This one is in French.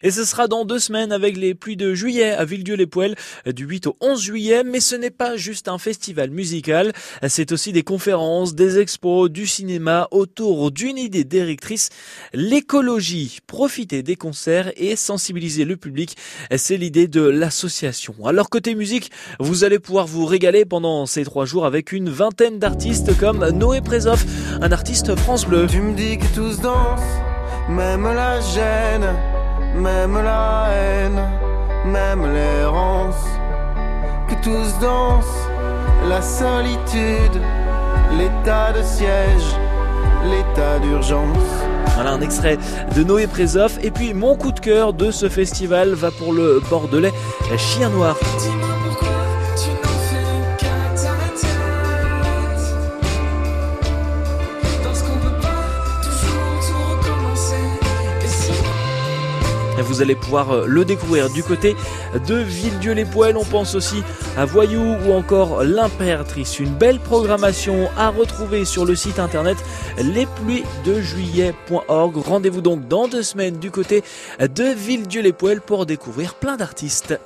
Et ce sera dans deux semaines avec les pluies de juillet à Villedieu-les-Poêles du 8 au 11 juillet. Mais ce n'est pas juste un festival musical, c'est aussi des conférences, des expos, du cinéma autour d'une idée directrice, l'écologie. Profiter des concerts et sensibiliser le public, c'est l'idée de l'association. Alors côté musique, vous allez pouvoir vous régaler pendant ces trois jours avec une vingtaine d'artistes comme Noé Présoff, un artiste France Bleu. Tu me dis que tous dansent, même la gêne même la haine, même l'errance, que tous dansent, la solitude, l'état de siège, l'état d'urgence. Voilà un extrait de Noé Présoff. Et puis mon coup de cœur de ce festival va pour le Bordelais Chien Noir. Vous allez pouvoir euh, le découvrir du côté de Villedieu-les-Poêles. On pense aussi à Voyou ou encore l'Impératrice. Une belle programmation à retrouver sur le site internet lespluiesdejuillet.org. Rendez-vous donc dans deux semaines du côté de Villedieu-les-Poêles pour découvrir plein d'artistes.